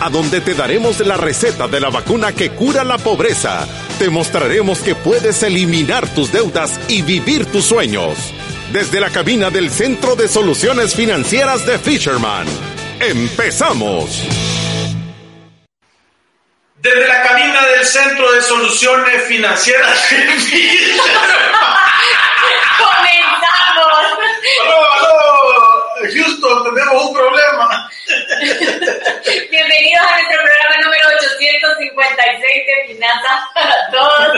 a donde te daremos la receta de la vacuna que cura la pobreza. Te mostraremos que puedes eliminar tus deudas y vivir tus sueños. Desde la cabina del Centro de Soluciones Financieras de Fisherman. ¡Empezamos! Desde la cabina del Centro de Soluciones Financieras de Fisherman. ¡Comenzamos! ¡Aló, aló! Houston, tenemos un problema. Bienvenidos a nuestro programa número 856 de Finanzas para.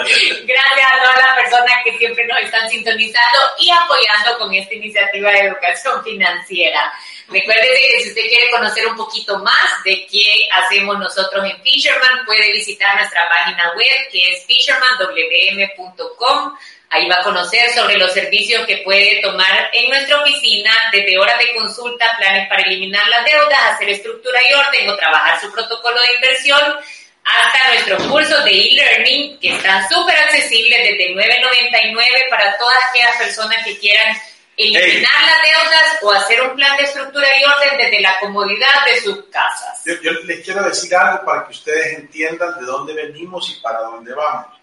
Gracias a todas las personas que siempre nos están sintonizando y apoyando con esta iniciativa de educación financiera. Recuerde que si usted quiere conocer un poquito más de qué hacemos nosotros en Fisherman, puede visitar nuestra página web que es fishermanwm.com. Ahí va a conocer sobre los servicios que puede tomar en nuestra oficina, desde horas de consulta, planes para eliminar las deudas, hacer estructura y orden o trabajar su protocolo de inversión, hasta nuestros cursos de e-learning que están súper accesibles desde 9.99 para todas aquellas personas que quieran eliminar las deudas o hacer un plan de estructura y orden desde la comodidad de sus casas. Yo, yo les quiero decir algo para que ustedes entiendan de dónde venimos y para dónde vamos.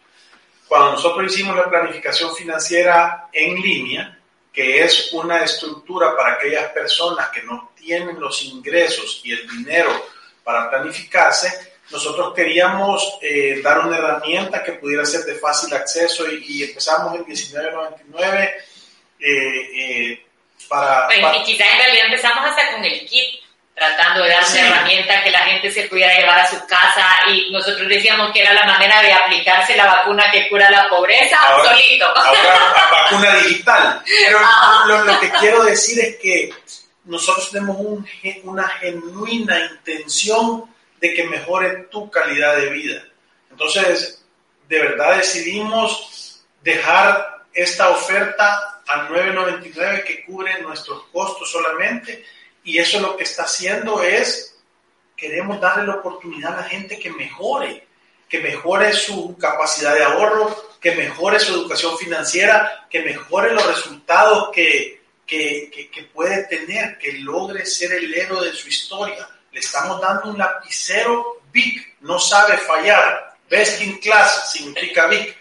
Cuando nosotros hicimos la planificación financiera en línea, que es una estructura para aquellas personas que no tienen los ingresos y el dinero para planificarse, nosotros queríamos eh, dar una herramienta que pudiera ser de fácil acceso y, y empezamos en 1999 eh, eh, para, Pues, para- y quizás en realidad empezamos hasta con el kit, tratando de dar Sí. una herramienta que la gente se pudiera llevar a su casa y nosotros decíamos que era la manera de aplicarse la vacuna que cura la pobreza Ahora- solito. ahora la vacuna digital. Pero Ajá. lo, lo que quiero decir es que nosotros tenemos un una genuina intención de que mejore tu calidad de vida. Entonces, de verdad decidimos dejar esta oferta a 9.99 que cubre nuestros costos solamente y eso lo que está haciendo es queremos darle la oportunidad a la gente que mejore, que mejore su capacidad de ahorro, que mejore su educación financiera, que mejore los resultados que, que, que- que puede tener, que logre ser el héroe de su historia. Le estamos dando un lapicero big, no sabe fallar. Best in class significa big,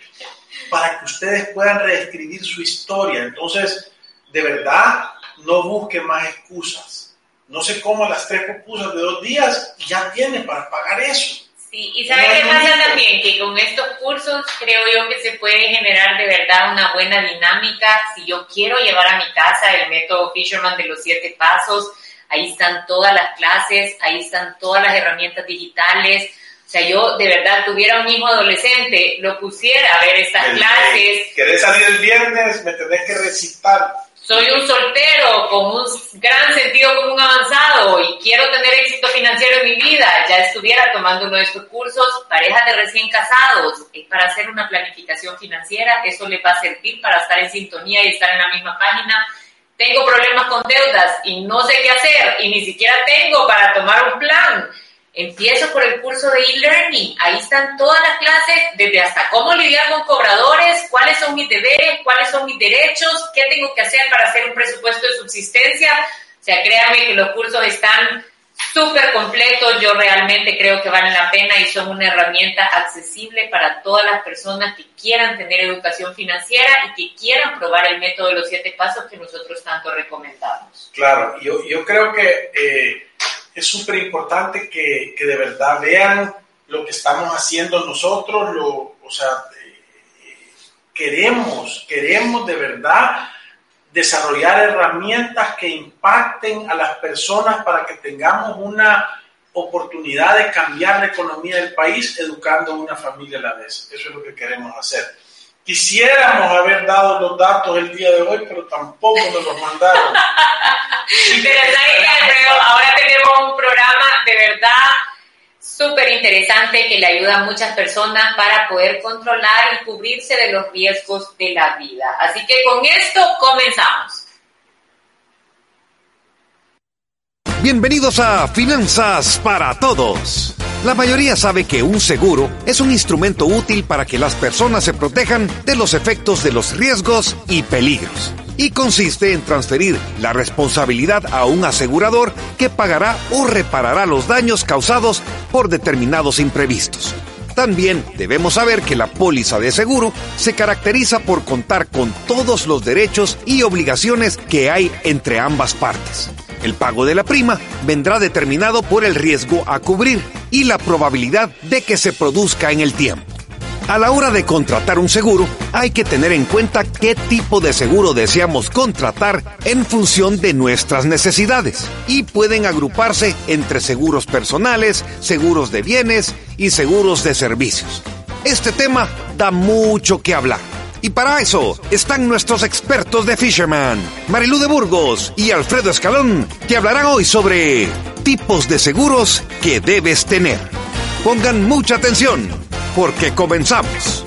para que ustedes puedan reescribir su historia. Entonces, de verdad, no busquen más excusas. No se coma las tres pupusas de dos días ya tiene para pagar eso. Sí, y ¿sabe No, qué pasa también? Que con estos cursos creo yo que se puede generar de verdad una buena dinámica. Si yo quiero llevar a mi casa el método Fisherman de los siete pasos, ahí están todas las clases, ahí están todas las herramientas digitales. Sea, yo de verdad tuviera un hijo adolescente, lo pusiera a ver estas El- clases. Querés salir el viernes, me tenés que recitar. Soy un soltero con un gran sentido común avanzado y quiero tener éxito financiero en mi vida. Ya estuviera tomando uno de estos cursos, parejas de recién casados, es para hacer una planificación financiera. Eso les va a servir para estar en sintonía y estar en la misma página. Tengo problemas con deudas y no sé qué hacer y ni siquiera tengo para tomar un plan. Empiezo por el curso de e-learning. Ahí están todas las clases, desde hasta cómo lidiar con cobradores, cuáles son mis deberes, cuáles son mis derechos, qué tengo que hacer para hacer un presupuesto de subsistencia. O sea, créanme que los cursos están súper completos. Yo realmente creo que valen la pena y son una herramienta accesible para todas las personas que quieran tener educación financiera y que quieran probar el método de los siete pasos que nosotros tanto recomendamos. Claro, yo, yo creo que eh, es súper importante que, que de verdad vean lo que estamos haciendo nosotros, lo, o sea, eh, queremos, queremos de verdad desarrollar herramientas que impacten a las personas para que tengamos una oportunidad de cambiar la economía del país educando a una familia a la vez. Eso es lo que queremos hacer. Quisiéramos haber dado los datos el día de hoy, pero tampoco nos los mandaron. De verdad, Alfredo, ahora tenemos verdad súper interesante que le ayuda a muchas personas para poder controlar y cubrirse de los riesgos de la vida. Así que con esto comenzamos. Bienvenidos a Finanzas para Todos. La mayoría sabe que un seguro es un instrumento útil para que las personas se protejan de los efectos de los riesgos y peligros. Y consiste en transferir la responsabilidad a un asegurador que pagará o reparará los daños causados por determinados imprevistos. También debemos saber que la póliza de seguro se caracteriza por contar con todos los derechos y obligaciones que hay entre ambas partes. El pago de la prima vendrá determinado por el riesgo a cubrir y la probabilidad de que se produzca en el tiempo. A la hora de contratar un seguro, hay que tener en cuenta qué tipo de seguro deseamos contratar en función de nuestras necesidades y pueden agruparse entre seguros personales, seguros de bienes y seguros de servicios. Este tema da mucho que hablar. Y para eso están nuestros expertos de Fisherman, Marilú de Burgos y Alfredo Escalón, que hablarán hoy sobre tipos de seguros que debes tener. Pongan mucha atención, porque comenzamos.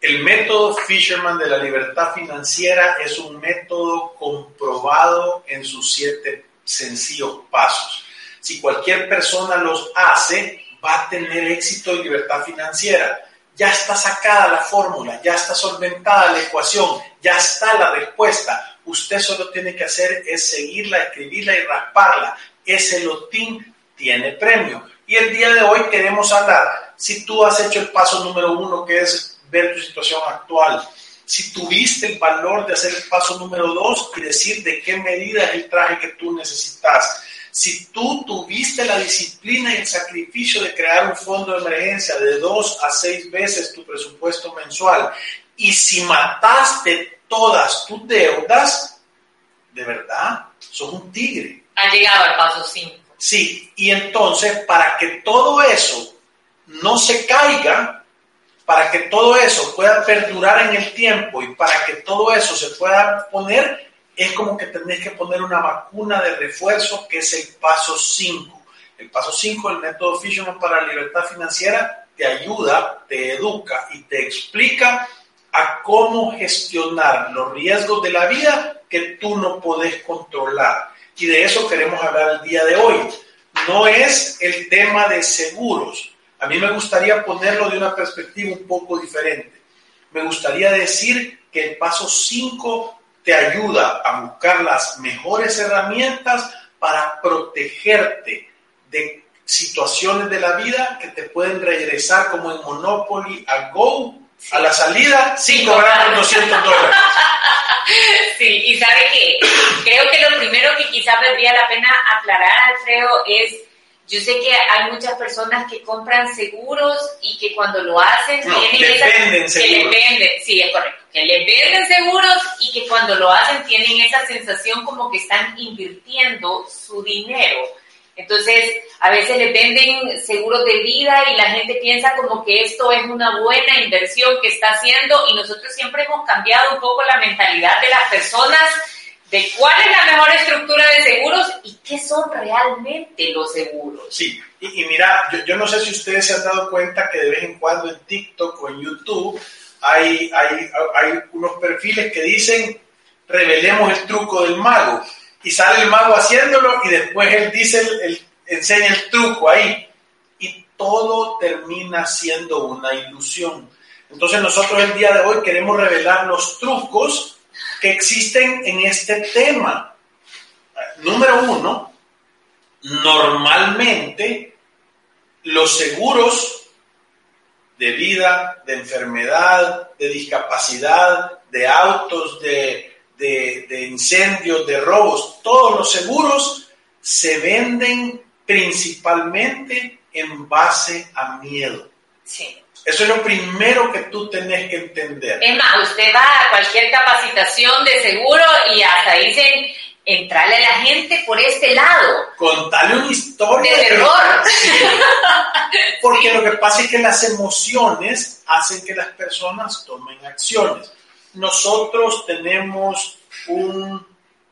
El método Fisherman de la libertad financiera es un método comprobado en sus siete sencillos pasos. Si cualquier persona los hace, va a tener éxito y libertad financiera ya está sacada la fórmula, ya está solventada la ecuación, ya está la respuesta. Usted solo tiene que hacer es seguirla, escribirla y rasparla. Ese lotín tiene premio. Y el día de hoy queremos hablar, si tú has hecho el paso número uno, que es ver tu situación actual, si tuviste el valor de hacer el paso número dos y decir de qué medida es el traje que tú necesitas, si tú tuviste la disciplina y el sacrificio de crear un fondo de emergencia de dos a seis veces tu presupuesto mensual y si mataste todas tus deudas, de verdad, sos un tigre. Ha llegado al paso 5. Sí, y entonces para que todo eso no se caiga, para que todo eso pueda perdurar en el tiempo y para que todo eso se pueda poner es como que tenés que poner una vacuna de refuerzo, que es el paso 5. El paso 5, el método Fisherman para la libertad financiera, te ayuda, te educa y te explica a cómo gestionar los riesgos de la vida que tú no podés controlar. Y de eso queremos hablar el día de hoy. No es el tema de seguros. A mí me gustaría ponerlo de una perspectiva un poco diferente. Me gustaría decir que el paso 5 te ayuda a buscar las mejores herramientas para protegerte de situaciones de la vida que te pueden regresar como en Monopoly a Go a la salida sin cobrar 200 dólares. Sí, y sabe que creo que lo primero que quizás valdría la pena aclarar, Alfredo, es yo sé que hay muchas personas que compran seguros y que cuando lo hacen tienen esa, que le venden, sí, es correcto, que le venden seguros y que cuando lo hacen tienen esa sensación como que están invirtiendo su dinero. Entonces, a veces le venden seguros de vida y la gente piensa como que esto es una buena inversión que está haciendo y nosotros siempre hemos cambiado un poco la mentalidad de las personas de cuál es la mejor estructura de seguros y qué son realmente los seguros. Sí, y, mira, yo, no sé si ustedes se han dado cuenta que de vez en cuando en TikTok o en YouTube hay, hay, hay unos perfiles que dicen revelemos el truco del mago y sale el mago haciéndolo y después él dice, el, enseña el truco ahí y todo termina siendo una ilusión. Entonces nosotros el día de hoy queremos revelar los trucos que existen en este tema. Número uno, normalmente los seguros de vida, de enfermedad, de discapacidad, de autos, de, incendios, de robos, todos los seguros se venden principalmente en base a miedo. Sí. Eso es lo primero que tú tenés que entender. Es más, usted va a cualquier capacitación de seguro y hasta dicen, entrale a la gente por este lado. Contale una historia. De terror. Porque lo que pasa es que las emociones hacen que las personas tomen acciones. Nosotros tenemos un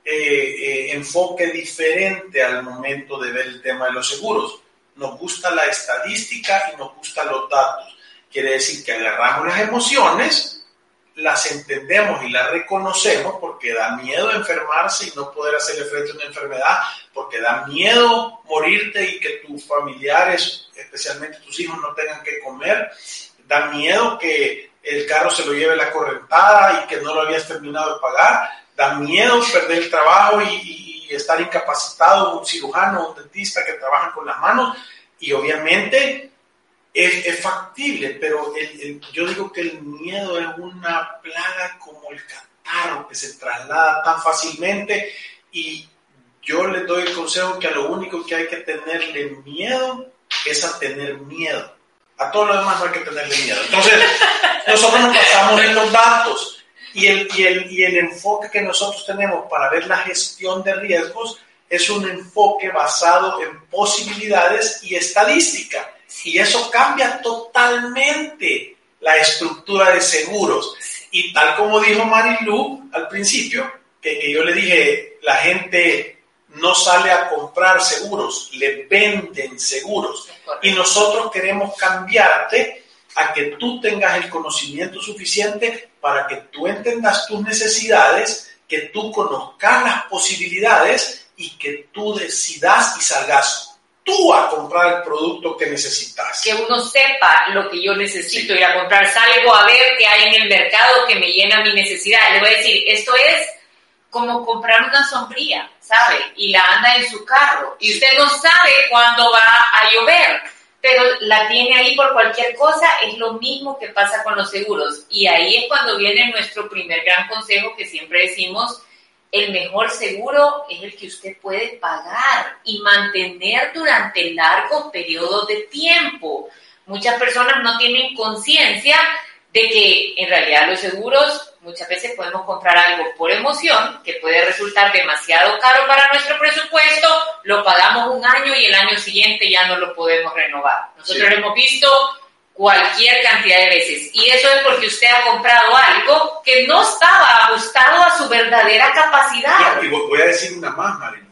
eh, enfoque diferente al momento de ver el tema de los seguros. Nos gusta la estadística y nos gustan los datos. Quiere decir que agarramos las emociones, las entendemos y las reconocemos porque da miedo enfermarse y no poder hacerle frente a una enfermedad, porque da miedo morirte y que tus familiares, especialmente tus hijos, no tengan que comer, da miedo que el carro se lo lleve la correntada y que no lo habías terminado de pagar, da miedo perder el trabajo y, estar incapacitado, un cirujano, un dentista que trabajan con las manos. Y obviamente es, factible, pero yo digo que el miedo es una plaga como el catarro que se traslada tan fácilmente. Y yo les doy el consejo que a lo único que hay que tenerle miedo es a tener miedo. A todo lo demás hay que tenerle miedo. Entonces, nosotros nos basamos en los datos y el, y, el, y el enfoque que nosotros tenemos para ver la gestión de riesgos es un enfoque basado en posibilidades y estadística. Y eso cambia totalmente la estructura de seguros. Y tal como dijo Marilu al principio, que, yo le dije, la gente no sale a comprar seguros, le venden seguros. Y nosotros queremos cambiarte a que tú tengas el conocimiento suficiente para que tú entendas tus necesidades, que tú conozcas las posibilidades y que tú decidas y salgas tú a comprar el producto que necesitas. Que uno sepa lo que yo necesito ir a comprar. Salgo a ver qué hay en el mercado que me llena mi necesidad. Le voy a decir, esto es como comprar una sombría, ¿sabe? Y la anda en su carro. Y usted no sabe cuándo va a llover, pero la tiene ahí por cualquier cosa. Es lo mismo que pasa con los seguros. Y ahí es cuando viene nuestro primer gran consejo que siempre decimos, el mejor seguro es el que usted puede pagar y mantener durante largos periodos de tiempo. Muchas personas no tienen conciencia de que en realidad los seguros muchas veces podemos comprar algo por emoción que puede resultar demasiado caro para nuestro presupuesto, lo pagamos un año y el año siguiente ya no lo podemos renovar. Nosotros hemos visto cualquier cantidad de veces. Y eso es porque usted ha comprado algo que no estaba ajustado a su verdadera capacidad. Y voy a decir una más, Marino.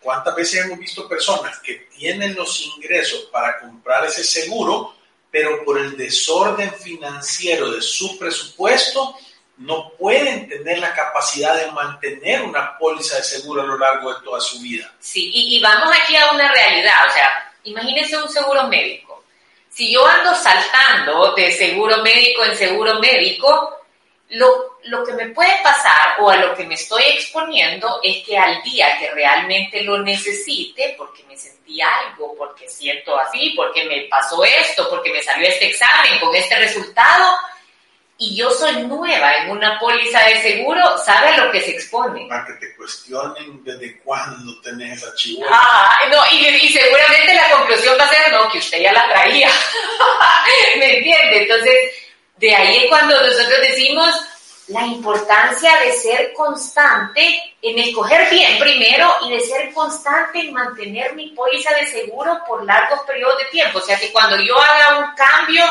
¿Cuántas veces hemos visto personas que tienen los ingresos para comprar ese seguro, pero por el desorden financiero de su presupuesto no pueden tener la capacidad de mantener una póliza de seguro a lo largo de toda su vida? Sí, y, vamos aquí a una realidad. O sea, imagínense un seguro médico si yo ando saltando de seguro médico en seguro médico, lo, lo, que me puede pasar o a lo que me estoy exponiendo es que al día que realmente lo necesite, porque me sentí algo, porque siento así, porque me pasó esto, porque me salió este examen con este resultado, y yo soy nueva en una póliza de seguro, sabe a lo que se expone. Para que te cuestionen desde cuándo tenés esa chihuahua. Ah, no, y, y, seguramente la conclusión va a ser, no, que usted ya la traía. ¿Me entiende? Entonces, de ahí es cuando nosotros decimos la importancia de ser constante en escoger bien primero y de ser constante en mantener mi póliza de seguro por largos periodos de tiempo. O sea, que cuando yo haga un cambio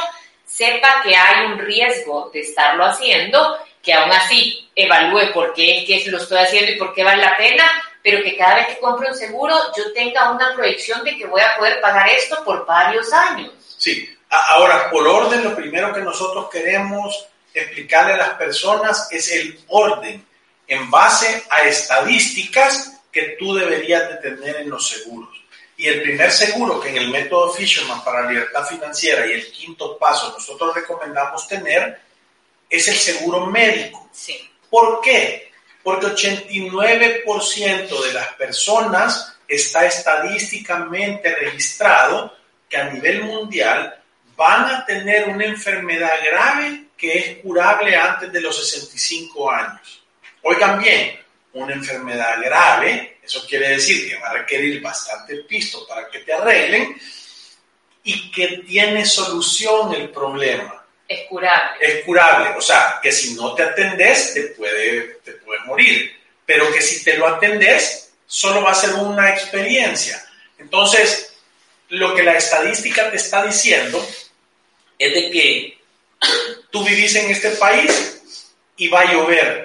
sepa que hay un riesgo de estarlo haciendo, que aún así evalúe por qué, qué lo estoy haciendo y por qué vale la pena, pero que cada vez que compre un seguro yo tenga una proyección de que voy a poder pagar esto por varios años. Sí, ahora por orden lo primero que nosotros queremos explicarle a las personas es el orden en base a estadísticas que tú deberías de tener en los seguros. Y el primer seguro que en el método Fisherman para libertad financiera y el quinto paso nosotros recomendamos tener es el seguro médico. Sí. ¿Por qué? Porque 89% de las personas está estadísticamente registrado que a nivel mundial van a tener una enfermedad grave que es curable antes de los 65 años. Oigan bien, una enfermedad grave, eso quiere decir que va a requerir bastante pisto para que te arreglen y que tiene solución el problema. Es curable. Es curable, o sea, que si no te atendes te puede, te puede morir, pero que si te lo atendes solo va a ser una experiencia. Entonces, lo que la estadística te está diciendo es de que tú vivís en este país y va a llover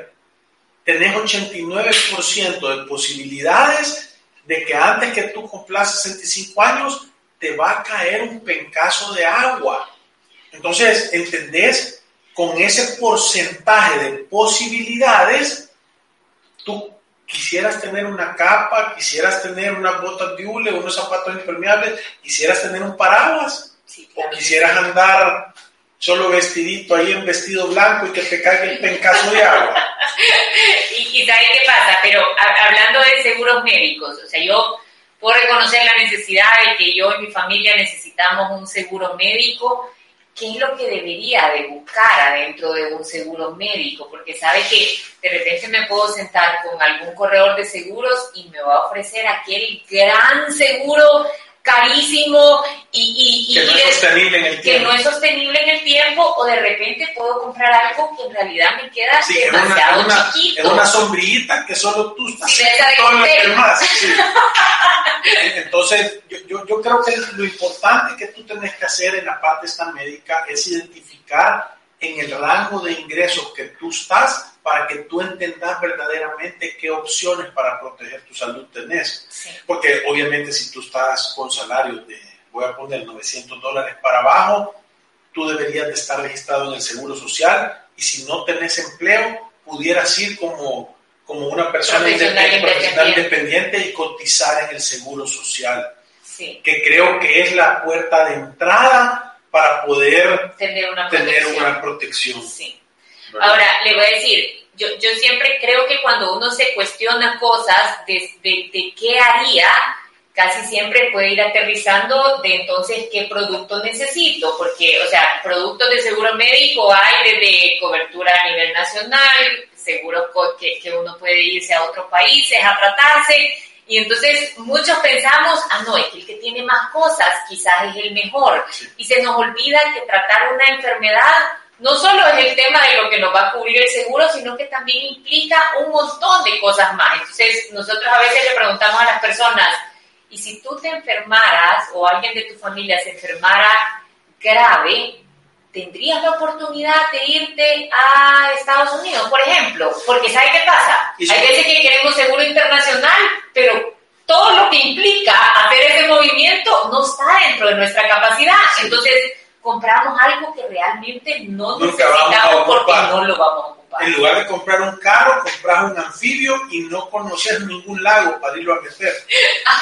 tenés 89% de posibilidades de que antes que tú cumplas 65 años te va a caer un pencazo de agua. Entonces, ¿entendés? Con ese porcentaje de posibilidades, tú quisieras tener una capa, quisieras tener unas botas de hule, unos zapatos impermeables, quisieras tener un paraguas, o quisieras andar solo vestidito ahí en vestido blanco y que te caiga el pencazo de agua. y, y ¿sabes qué pasa? Pero hablando de seguros médicos, o sea, yo puedo reconocer la necesidad de que yo y mi familia necesitamos un seguro médico, ¿qué es lo que debería de buscar adentro de un seguro médico? Porque sabe que de repente me puedo sentar con algún corredor de seguros y me va a ofrecer aquel gran seguro carísimo y, que no es sostenible en el tiempo. Que no es sostenible en el tiempo o de repente puedo comprar algo que en realidad me queda demasiado una, chiquito. Es una sombrillita que solo tú estás sí, todo lo demás. Entonces, yo, yo, creo que lo importante que tú tienes que hacer en la parte esta médica es identificar en el rango de ingresos que tú estás para que tú entendas verdaderamente qué opciones para proteger tu salud tenés. Porque obviamente si tú estás con salarios de, voy a poner 900 dólares para abajo, tú deberías de estar registrado en el Seguro Social y si no tenés empleo, pudieras ir como, como una persona profesional independiente. y cotizar en el Seguro Social. Que creo que es la puerta de entrada para poder tener una protección. Ahora, le voy a decir, yo, yo siempre creo que cuando uno se cuestiona cosas de, de, qué haría, casi siempre puede ir aterrizando de entonces qué producto necesito, porque, o sea, productos de seguro médico hay desde cobertura a nivel nacional, seguro que, que uno puede irse a otros países a tratarse, y entonces muchos pensamos, ah, no, es que el que tiene más cosas quizás es el mejor. Y se nos olvida que tratar una enfermedad no solo es el tema de lo que nos va a cubrir el seguro, sino que también implica un montón de cosas más. Entonces, nosotros a veces le preguntamos a las personas, ¿y si tú te enfermaras o alguien de tu familia se enfermara grave, tendrías la oportunidad de irte a Estados Unidos, por ejemplo? Porque ¿sabes qué pasa? Hay veces que queremos seguro internacional, pero todo lo que implica hacer ese movimiento no está dentro de nuestra capacidad. Entonces, compramos algo que realmente no necesitamos porque no lo vamos a ocupar. En lugar de comprar un carro, compras un anfibio y no conoces ningún lago para irlo a meter.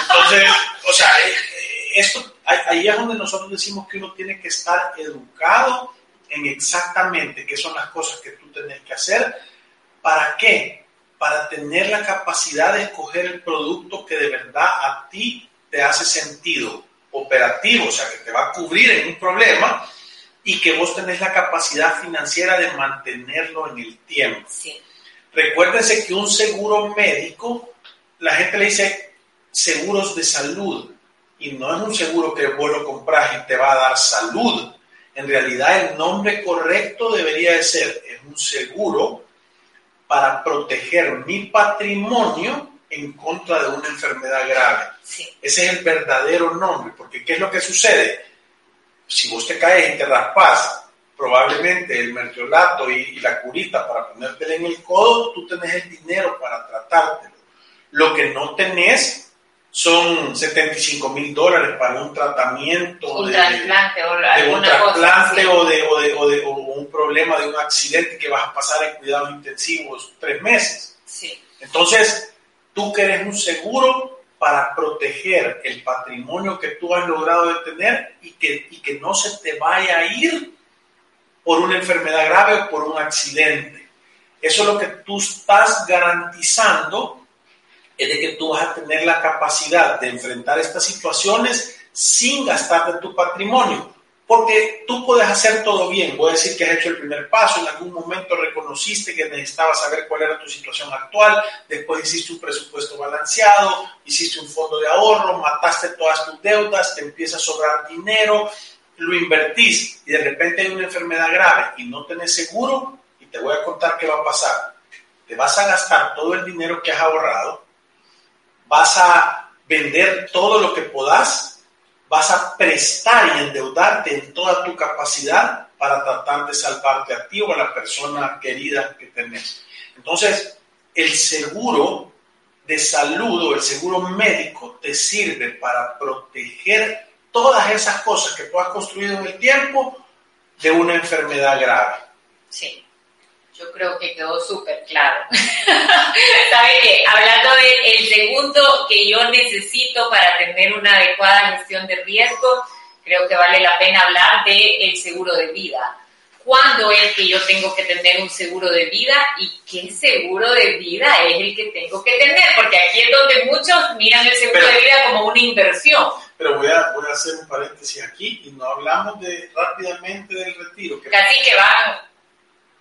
Entonces, o sea, eh, eh, esto, ahí es donde nosotros decimos que uno tiene que estar educado en exactamente qué son las cosas que tú tienes que hacer. ¿Para qué? Para tener la capacidad de escoger el producto que de verdad a ti te hace sentido operativo, o sea, que te va a cubrir en un problema y que vos tenés la capacidad financiera de mantenerlo en el tiempo. Sí. Recuérdense que un seguro médico, la gente le dice seguros de salud y no es un seguro que vos lo compras y te va a dar salud. En realidad el nombre correcto debería de ser, es un seguro para proteger mi patrimonio en contra de una enfermedad grave. Ese es el verdadero nombre, porque ¿qué es lo que sucede? Si vos te caes y te raspas, probablemente el mertiolato y, la curita para ponértela en el codo, tú tenés el dinero para tratártelo. Lo que no tenés son 75 mil dólares para un tratamiento un de, trasplante o, de un trasplante o, de, o, de, o, de, un problema de un accidente que vas a pasar en cuidados intensivos tres meses. Sí. Entonces, Tú quieres un seguro para proteger el patrimonio que tú has logrado de tener y que, y que no se te vaya a ir por una enfermedad grave o por un accidente. Eso es lo que tú estás garantizando, es de que tú vas a tener la capacidad de enfrentar estas situaciones sin gastar de tu patrimonio. Porque tú puedes hacer todo bien, voy a decir que has hecho el primer paso, en algún momento reconociste que necesitabas saber cuál era tu situación actual, después hiciste un presupuesto balanceado, hiciste un fondo de ahorro, mataste todas tus deudas, te empieza a sobrar dinero, lo invertís y de repente hay una enfermedad grave y no tenés seguro y te voy a contar qué va a pasar. Te vas a gastar todo el dinero que has ahorrado, vas a vender todo lo que podás vas a prestar y endeudarte en toda tu capacidad para tratar de salvarte a ti o a la persona querida que tenés. Entonces, el seguro de salud o el seguro médico te sirve para proteger todas esas cosas que tú has construido en el tiempo de una enfermedad grave. Sí, yo creo que quedó súper claro. ¿Sabe qué? Hablando del segundo que yo necesito para tener una adecuada gestión de riesgo, creo que vale la pena hablar del el seguro de vida cuándo es que yo tengo que tener un seguro de vida y qué seguro de vida es el que tengo que tener, porque aquí es donde muchos miran el seguro de vida como una inversión. Pero voy a, voy a hacer un paréntesis aquí y no hablamos de rápidamente del retiro. Que Casi que van.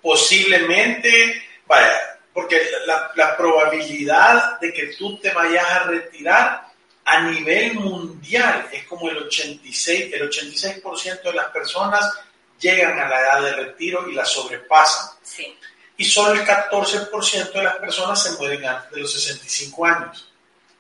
Posiblemente, vaya, porque la, la probabilidad de que tú te vayas a retirar a nivel mundial es como el 86, el 86% de las personas llegan a la edad de retiro y la sobrepasan. Sí. Y solo el 14% de las personas se mueren antes de los 65 años.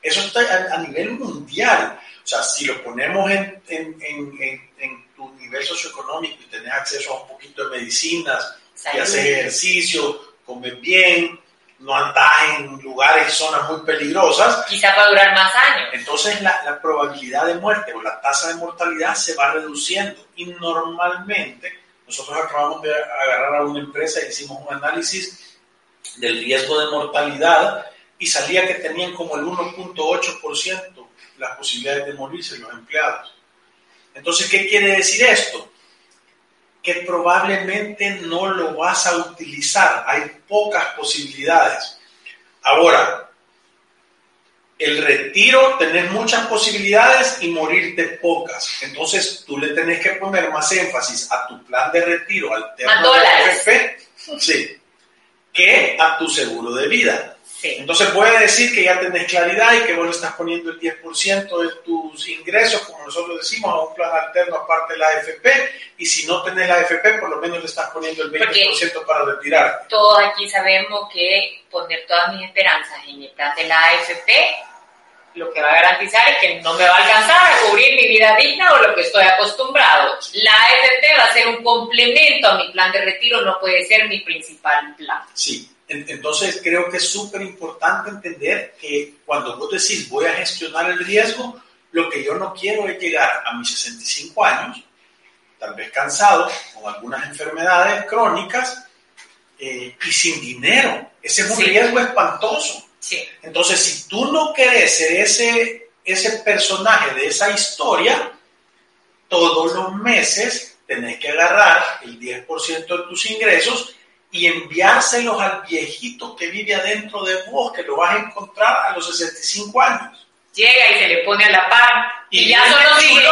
Eso está a, nivel mundial. O sea, si lo ponemos en, en, en, en, tu nivel socioeconómico y tenés acceso a un poquito de medicinas, y haces ejercicio, comes bien, no andas en lugares, zonas muy peligrosas. Quizá va a durar más años. Entonces la, la, probabilidad de muerte o la tasa de mortalidad se va reduciendo y normalmente nosotros acabamos de agarrar a una empresa y hicimos un análisis del riesgo de mortalidad y salía que tenían como el 1.8% las posibilidades de morirse los empleados. Entonces, ¿qué quiere decir esto? Que probablemente no lo vas a utilizar. Hay pocas posibilidades. Ahora, el retiro, tenés muchas posibilidades y morirte pocas. Entonces, tú le tenés que poner más énfasis a tu plan de retiro alterno de AFP, sí, que a tu seguro de vida. Entonces puede decir que ya tenés claridad y que vos le estás poniendo el 10% de tus ingresos, como nosotros decimos, a un plan alterno aparte de la AFP, y si no tenés la AFP, por lo menos le estás poniendo el 20% para retirar. Todos aquí sabemos que poner todas mis esperanzas en el plan de la AFP lo que va a garantizar es que no me va a alcanzar a cubrir mi vida digna o lo que estoy acostumbrado. La AFP va a ser un complemento a mi plan de retiro, no puede ser mi principal plan. Sí, entonces creo que es súper importante entender que cuando vos decís voy a gestionar el riesgo, lo que yo no quiero es llegar a mis 65 años, tal vez cansado, con algunas enfermedades crónicas eh, y sin dinero. Ese es un riesgo espantoso. Entonces, si tú no querés ser ese, ese personaje de esa historia, todos los meses tenés que agarrar el 10% de tus ingresos y enviárselos al viejito que vive adentro de vos, que lo vas a encontrar a los 65 años. Llega y se le pone a la par y, ya solo sigue no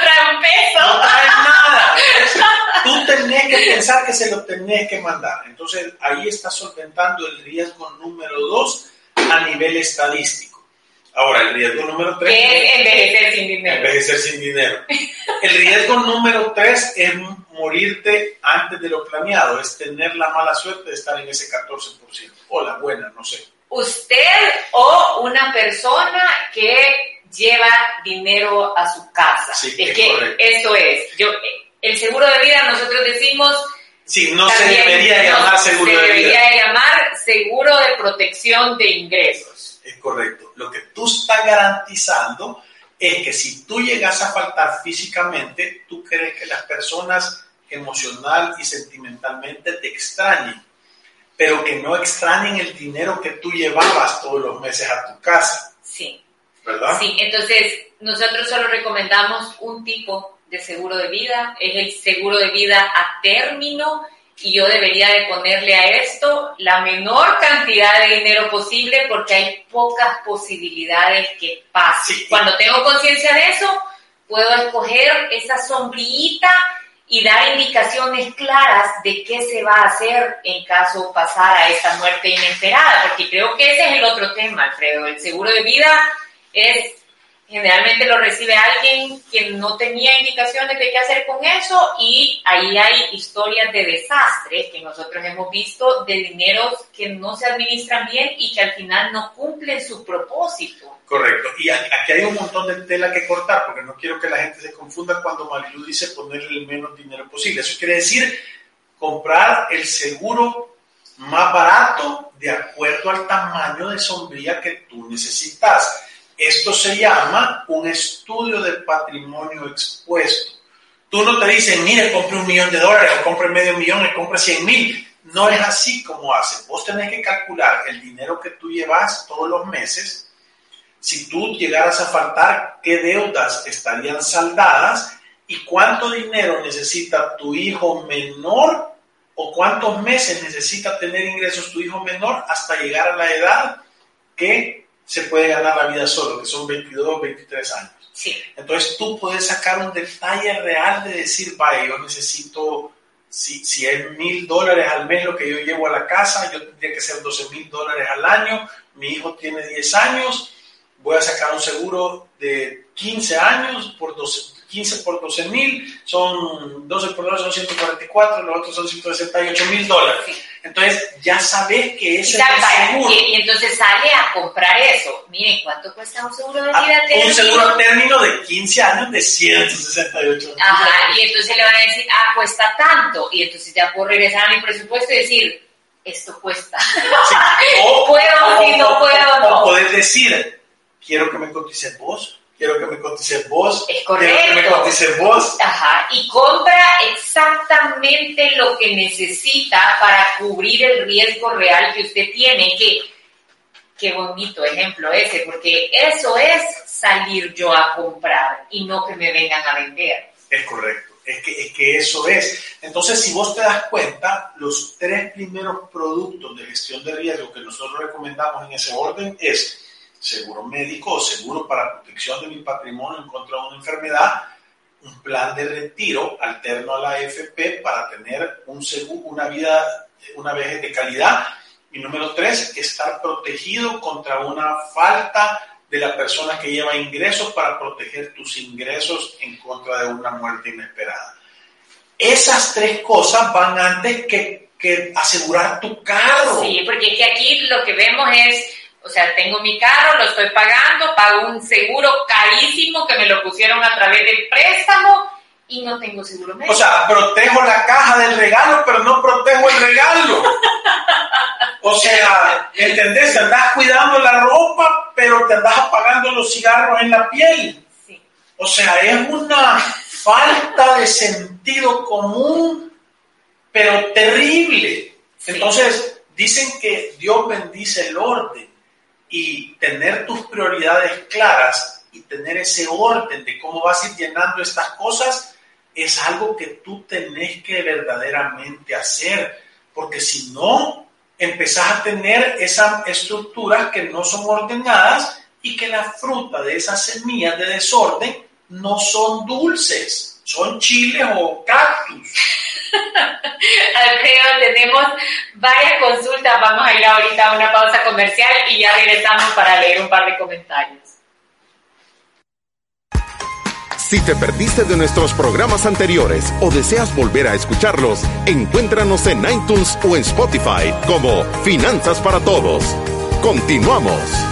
trae un peso. No trae nada. Tú tenés que pensar que se lo tenés que mandar. Entonces ahí estás solventando el riesgo número dos a nivel estadístico. Ahora, el riesgo número tres... es envejecer sin dinero. Envejecer sin dinero. El riesgo número tres es morirte antes de lo planeado, es tener la mala suerte de estar en ese 14%, o la buena, no sé. Usted o una persona que lleva dinero a su casa. Sí, es, que correcto. eso es. Yo, el seguro de vida nosotros decimos... Sí, no se debería llamar seguro se de vida. debería llamar seguro de protección de ingresos. Es correcto. Lo que tú estás garantizando es que si tú llegas a faltar físicamente, tú crees que las personas emocional y sentimentalmente te extrañen, pero que no extrañen el dinero que tú llevabas todos los meses a tu casa. Sí. ¿Verdad? Sí, entonces nosotros solo recomendamos un tipo de seguro de vida, es el seguro de vida a término y yo debería de ponerle a esto la menor cantidad de dinero posible porque hay pocas posibilidades que pase. Sí. Cuando tengo conciencia de eso, puedo escoger esa sombrillita y dar indicaciones claras de qué se va a hacer en caso pasara esta muerte inesperada, porque creo que ese es el otro tema, Alfredo. El seguro de vida es generalmente lo recibe alguien que no tenía indicaciones de qué hacer con eso y ahí hay historias de desastre que nosotros hemos visto de dineros que no se administran bien y que al final no cumplen su propósito. Correcto. Y aquí hay un montón de tela que cortar, porque no quiero que la gente se confunda cuando Marilu dice ponerle el menos dinero posible. Eso quiere decir comprar el seguro más barato de acuerdo al tamaño de sombrilla que tú necesitas. Esto se llama un estudio de patrimonio expuesto. Tú no te dicen, mire, compre un millón de dólares, o compre medio millón, o compre 100 mil. No es así como hacen. Vos tenés que calcular el dinero que tú llevas todos los meses. Si tú llegaras a faltar, qué deudas estarían saldadas y cuánto dinero necesita tu hijo menor o cuántos meses necesita tener ingresos tu hijo menor hasta llegar a la edad que se puede ganar la vida solo, que son 22 23 años. Sí. Entonces tú puedes sacar un detalle real de decir, vaya, yo necesito, si, si es mil dólares al mes lo que yo llevo a la casa, yo tendría que ser 12 mil dólares al año, mi hijo tiene 10 años, voy a sacar un seguro de 15 años por 12, 15 por 12 mil, son 12 por 12 son 144, los otros son 168 mil dólares. Entonces ya sabes que ese es el seguro. Y, y, entonces sale a comprar eso. Miren, ¿cuánto cuesta un seguro de vida? Ah, un seguro a término de 15 años de 168 Ajá, y entonces le van a decir, ah, cuesta tanto. Y entonces ya puedo regresar a mi presupuesto y decir, esto cuesta. Sí. O, puedo, o, si no puedo, no. O puedes decir, quiero que me cotices vos quiero que me cotices vos. Es correcto. Quiero que me cotices vos. Ajá, y compra exactamente lo que necesita para cubrir el riesgo real que usted tiene. Que, qué bonito ejemplo ese, porque eso es salir yo a comprar y no que me vengan a vender. Es correcto. Es que, es que eso es. Entonces, si vos te das cuenta, los tres primeros productos de gestión de riesgo que nosotros recomendamos en ese orden es seguro médico o seguro para protección de mi patrimonio en contra de una enfermedad, un plan de retiro alterno a la AFP para tener un seguro, una vida, una vejez de calidad. Y número tres, estar protegido contra una falta de la persona que lleva ingresos para proteger tus ingresos en contra de una muerte inesperada. Esas tres cosas van antes que, que asegurar tu carro. Sí, porque es que aquí lo que vemos es o sea, tengo mi carro, lo estoy pagando, pago un seguro carísimo que me lo pusieron a través del préstamo y no tengo seguro médico. O sea, protejo la caja del regalo, pero no protejo el regalo. O sea, ¿entendés? Andás cuidando la ropa, pero te andás apagando los cigarros en la piel. Sí. O sea, es una falta de sentido común, pero terrible. Sí. Entonces, dicen que Dios bendice el orden y tener tus prioridades claras y tener ese orden de cómo vas a ir llenando estas cosas es algo que tú tenés que verdaderamente hacer, porque si no, empezás a tener esas estructuras que no son ordenadas y que la fruta de esas semillas de desorden no son dulces, son chiles o cactus. Alfredo, tenemos varias consultas. Vamos a ir ahorita a una pausa comercial y ya regresamos para leer un par de comentarios. Si te perdiste de nuestros programas anteriores o deseas volver a escucharlos, encuéntranos en iTunes o en Spotify como Finanzas para Todos. Continuamos.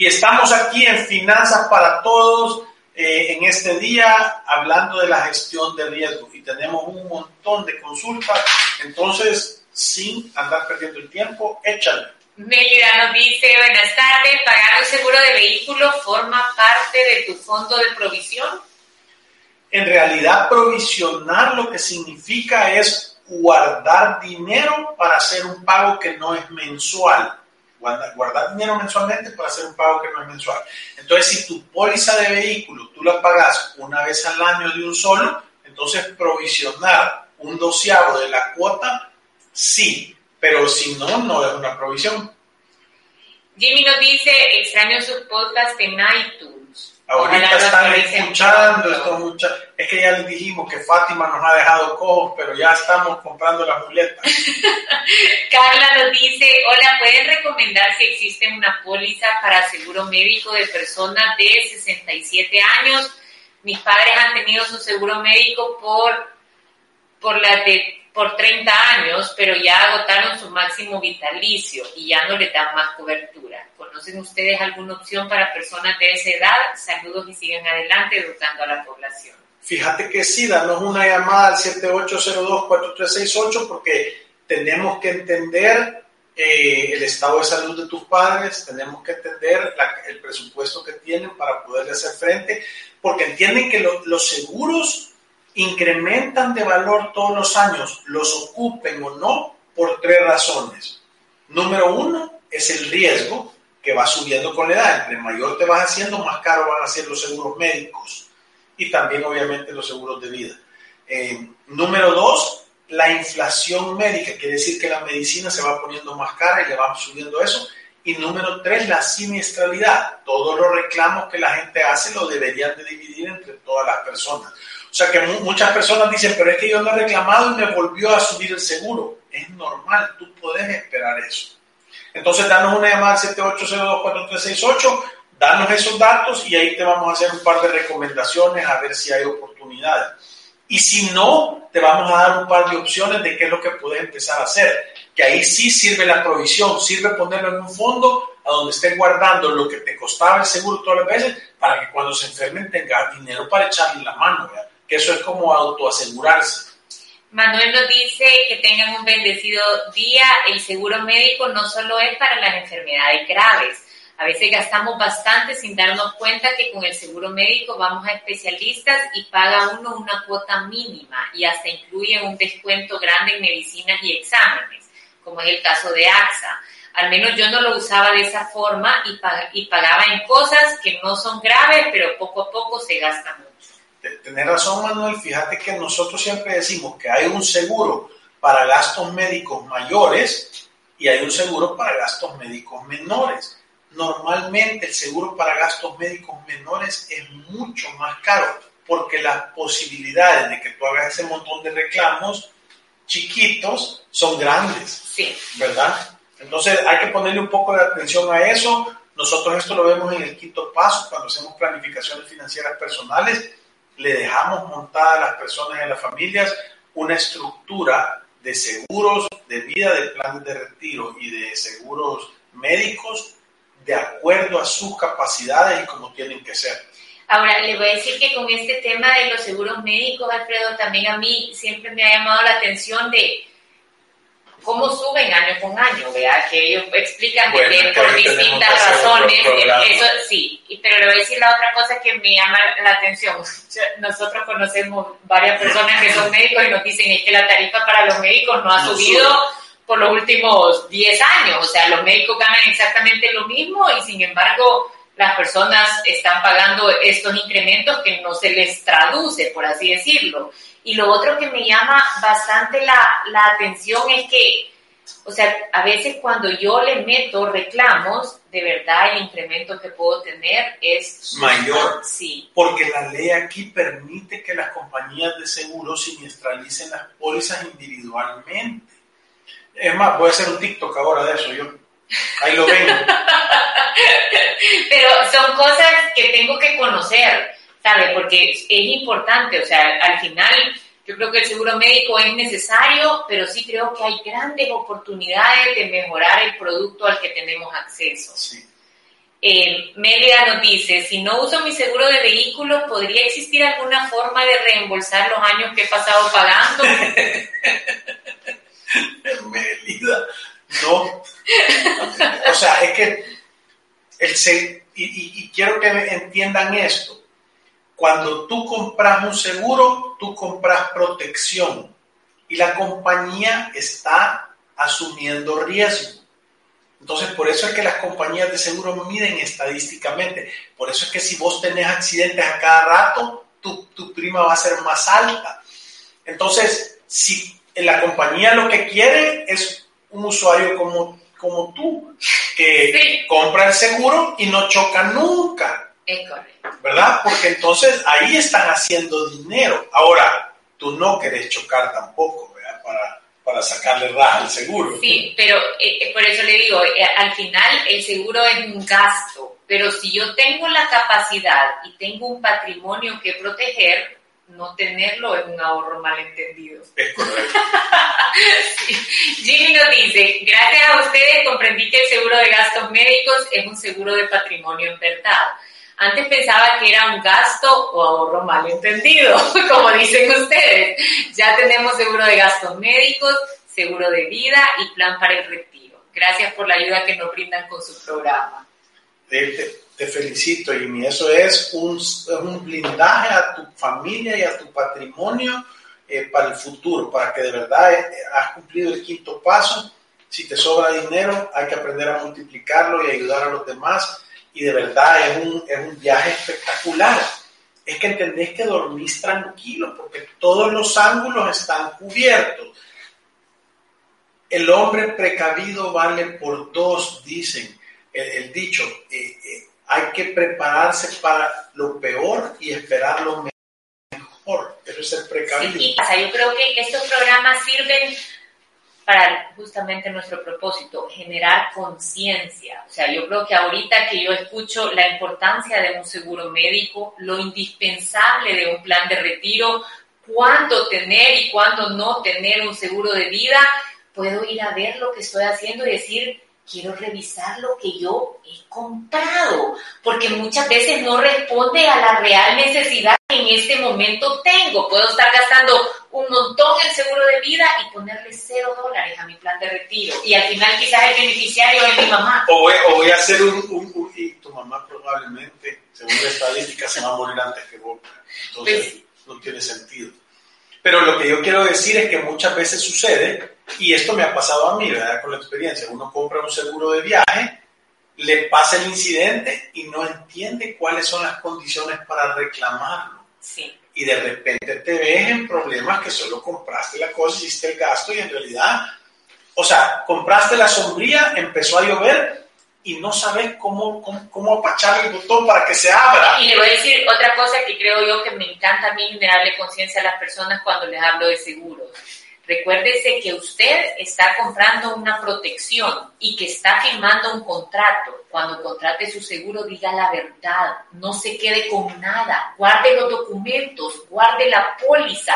Y estamos aquí en Finanzas para Todos eh, en este día hablando de la gestión de riesgo y tenemos un montón de consultas. Entonces, sin andar perdiendo el tiempo, échale. Melida nos dice, buenas tardes, pagar un seguro de vehículo forma parte de tu fondo de provisión. En realidad, provisionar lo que significa es guardar dinero para hacer un pago que no es mensual guardar, dinero mensualmente para hacer un pago que no es mensual. Entonces, si tu póliza de vehículo tú la pagas una vez al año de un solo, entonces provisionar un doceavo de la cuota, sí, pero si no, no es una provisión. Jimmy nos dice, extraño sus podcasts en iTunes. Ahorita están escuchando, esto mucha... es que ya les dijimos que Fátima nos ha dejado cojos, pero ya estamos comprando las muletas. Carla nos dice, hola, ¿pueden recomendar si existe una póliza para seguro médico de personas de 67 años? Mis padres han tenido su seguro médico por, por la de por 30 años, pero ya agotaron su máximo vitalicio y ya no le dan más cobertura. ¿Conocen ustedes alguna opción para personas de esa edad? Saludos y siguen adelante educando a la población. Fíjate que sí, danos una llamada al 7802-4368 porque tenemos que entender eh, el estado de salud de tus padres, tenemos que entender el presupuesto que tienen para poderle hacer frente, porque entienden que los seguros incrementan de valor todos los años, los ocupen o no, por tres razones. Número uno es el riesgo que va subiendo con la edad. Entre mayor te vas haciendo, más caro van a ser los seguros médicos y también obviamente los seguros de vida. Eh, número dos, la inflación médica, quiere decir que la medicina se va poniendo más cara y le va subiendo eso. Y número tres, la siniestralidad. Todos los reclamos que la gente hace lo deberían de dividir entre todas las personas. O sea que muchas personas dicen, pero es que yo no he reclamado y me volvió a subir el seguro. Es normal, tú puedes esperar eso. Entonces, danos una llamada al 78024368, danos esos datos y ahí te vamos a hacer un par de recomendaciones a ver si hay oportunidades. Y si no, te vamos a dar un par de opciones de qué es lo que puedes empezar a hacer. Que ahí sí sirve la provisión, sirve ponerlo en un fondo a donde estés guardando lo que te costaba el seguro todas las veces para que cuando se enfermen tengas dinero para echarle la mano. Que eso es como autoasegurarse. Manuel nos dice que tengan un bendecido día. El seguro médico no solo es para las enfermedades graves. A veces gastamos bastante sin darnos cuenta que con el seguro médico vamos a especialistas y paga uno una cuota mínima y hasta incluye un descuento grande en medicinas y exámenes, como es el caso de AXA. Al menos yo no lo usaba de esa forma y, y pagaba en cosas que no son graves, pero poco a poco se gasta mucho. Tienes razón, Manuel. Fíjate que nosotros siempre decimos que hay un seguro para gastos médicos mayores y hay un seguro para gastos médicos menores. Normalmente el seguro para gastos médicos menores es mucho más caro porque las posibilidades de que tú hagas ese montón de reclamos chiquitos son grandes. Sí. ¿Verdad? Entonces hay que ponerle un poco de atención a eso. Nosotros esto lo vemos en el quinto paso cuando hacemos planificaciones financieras personales le dejamos montada a las personas en las familias una estructura de seguros de vida, de planes de retiro y de seguros médicos de acuerdo a sus capacidades y como tienen que ser. Ahora, le voy a decir que con este tema de los seguros médicos, Alfredo, también a mí siempre me ha llamado la atención de cómo suben año con año, ¿vea? Que ellos explican que por distintas razones, eso sí, pero le voy a decir la otra cosa que me llama la atención. Nosotros conocemos varias personas que son médicos y nos dicen es que la tarifa para los médicos no ha subido por los últimos 10 años, o sea, los médicos ganan exactamente lo mismo y sin embargo las personas están pagando estos incrementos que no se les traduce, por así decirlo. Y lo otro que me llama bastante la, la atención es que, o sea, a veces cuando yo le meto reclamos, de verdad el incremento que puedo tener es mayor. Sí. Porque la ley aquí permite que las compañías de seguros siniestralicen las pólizas individualmente. Es más, voy a hacer un TikTok ahora de eso, yo. Ahí lo ven. Pero son cosas que tengo que conocer. ¿sabe? Porque es importante, o sea, al final yo creo que el seguro médico es necesario, pero sí creo que hay grandes oportunidades de mejorar el producto al que tenemos acceso. Sí. Eh, Melia nos dice, si no uso mi seguro de vehículo, ¿podría existir alguna forma de reembolsar los años que he pasado pagando? Melida, no. O sea, es que el, y, y quiero que entiendan esto cuando tú compras un seguro, tú compras protección y la compañía está asumiendo riesgo. Entonces, por eso es que las compañías de seguro miden estadísticamente. Por eso es que si vos tenés accidentes a cada rato, tu, prima va a ser más alta. Entonces, si la compañía lo que quiere es un usuario como, como tú, que compra el seguro y no choca nunca Es correcto. ¿Verdad? Porque entonces ahí están haciendo dinero. Ahora, tú no querés chocar tampoco, ¿verdad? Para, para sacarle raja al seguro. Sí, pero eh, por eso le digo, eh, al final el seguro es un gasto, pero si yo tengo la capacidad y tengo un patrimonio que proteger, no tenerlo es un ahorro malentendido. Es correcto. Sí. Jimmy nos dice, gracias a ustedes comprendí que el seguro de gastos médicos es un seguro de patrimonio en verdad. Antes pensaba que era un gasto o ahorro malentendido, como dicen ustedes. Ya tenemos seguro de gastos médicos, seguro de vida y plan para el retiro. Gracias por la ayuda que nos brindan con su programa. Te, felicito, Jimmy. Eso es un, es un blindaje a tu familia y a tu patrimonio eh, para el futuro, para que de verdad eh, has cumplido el quinto paso. Si te sobra dinero, hay que aprender a multiplicarlo y ayudar a los demás. Y de verdad es un, es un viaje espectacular. Es que entendés que dormís tranquilo, porque todos los ángulos están cubiertos. El hombre precavido vale por dos, dicen el, el dicho. Eh, eh, hay que prepararse para lo peor y esperar lo mejor. Eso es ser precavido. Sí, pasa, yo creo que estos programas sirven para justamente nuestro propósito, generar conciencia. O sea, yo creo que ahorita que yo escucho la importancia de un seguro médico, lo indispensable de un plan de retiro, cuándo tener y cuándo no tener un seguro de vida, puedo ir a ver lo que estoy haciendo y decir, quiero revisar lo que yo he comprado, porque muchas veces no responde a la real necesidad que en este momento tengo. Puedo estar gastando un montón en seguro de vida y ponerle cero dólares a mi plan de retiro. Y al final quizás el beneficiario es mi mamá. O voy, o voy a hacer un, un- un- Y tu mamá probablemente, según la estadística, se va a morir antes que vos. Entonces, Pues- no tiene sentido. Pero lo que yo quiero decir es que muchas veces sucede, y esto me ha pasado a mí, ¿verdad? Con la experiencia. Uno compra un seguro de viaje, le pasa el incidente y no entiende cuáles son las condiciones para reclamarlo. Sí. y de repente te ves en problemas que solo compraste la cosa, hiciste el gasto y en realidad, o sea, compraste la sombría, empezó a llover y no sabes cómo, cómo, cómo apachar el botón para que se abra. Y le voy a decir otra cosa que creo yo que me encanta a mí generarle conciencia a las personas cuando les hablo de seguros. Recuérdese que usted está comprando una protección y que está firmando un contrato. Cuando contrate su seguro, diga la verdad, no se quede con nada, guarde los documentos, guarde la póliza.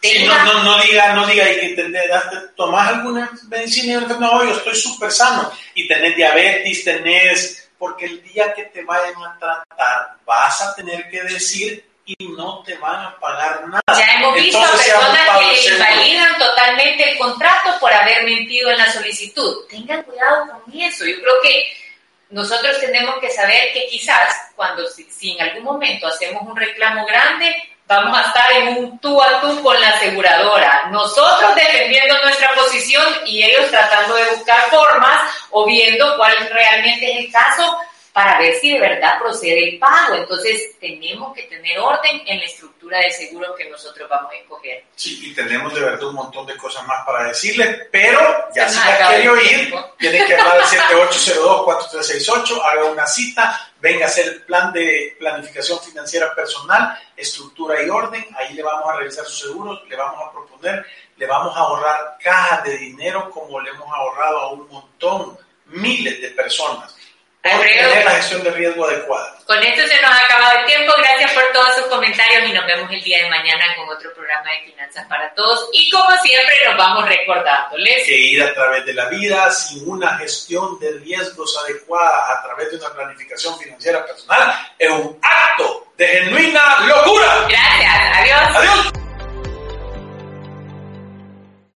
Sí, no, no, no diga, no diga, y que te, tomás alguna medicina y no, yo estoy súper sano y tenés diabetes, tenés, porque el día que te vayan a tratar vas a tener que decir y no te van a pagar nada. Ya hemos visto Entonces, personas que invalidan totalmente el contrato por haber mentido en la solicitud. Tengan cuidado con eso. Yo creo que nosotros tenemos que saber que quizás cuando si, si en algún momento hacemos un reclamo grande, vamos a estar en un tú a tú con la aseguradora. Nosotros defendiendo nuestra posición y ellos tratando de buscar formas o viendo cuál realmente es el caso para ver si de verdad procede el pago. Entonces tenemos que tener orden en la estructura de seguros que nosotros vamos a escoger. Sí, y tenemos de verdad un montón de cosas más para decirles, pero ya si nos la acaba quiere oír, tiempo. tiene que hablar al 7802-4368, haga una cita, venga a hacer el plan de planificación financiera personal, estructura y orden, ahí le vamos a revisar sus seguros, le vamos a proponer, le vamos a ahorrar cajas de dinero como le hemos ahorrado a un montón, miles de personas, por Alfredo. tener la gestión de riesgo adecuada. Con esto se nos ha acabado el tiempo. Gracias por todos sus comentarios y nos vemos el día de mañana con otro programa de Finanzas para Todos. Y como siempre nos vamos recordándoles que ir a través de la vida sin una gestión de riesgos adecuada a través de una planificación financiera personal es un acto de genuina locura. Gracias. Adiós. Adiós.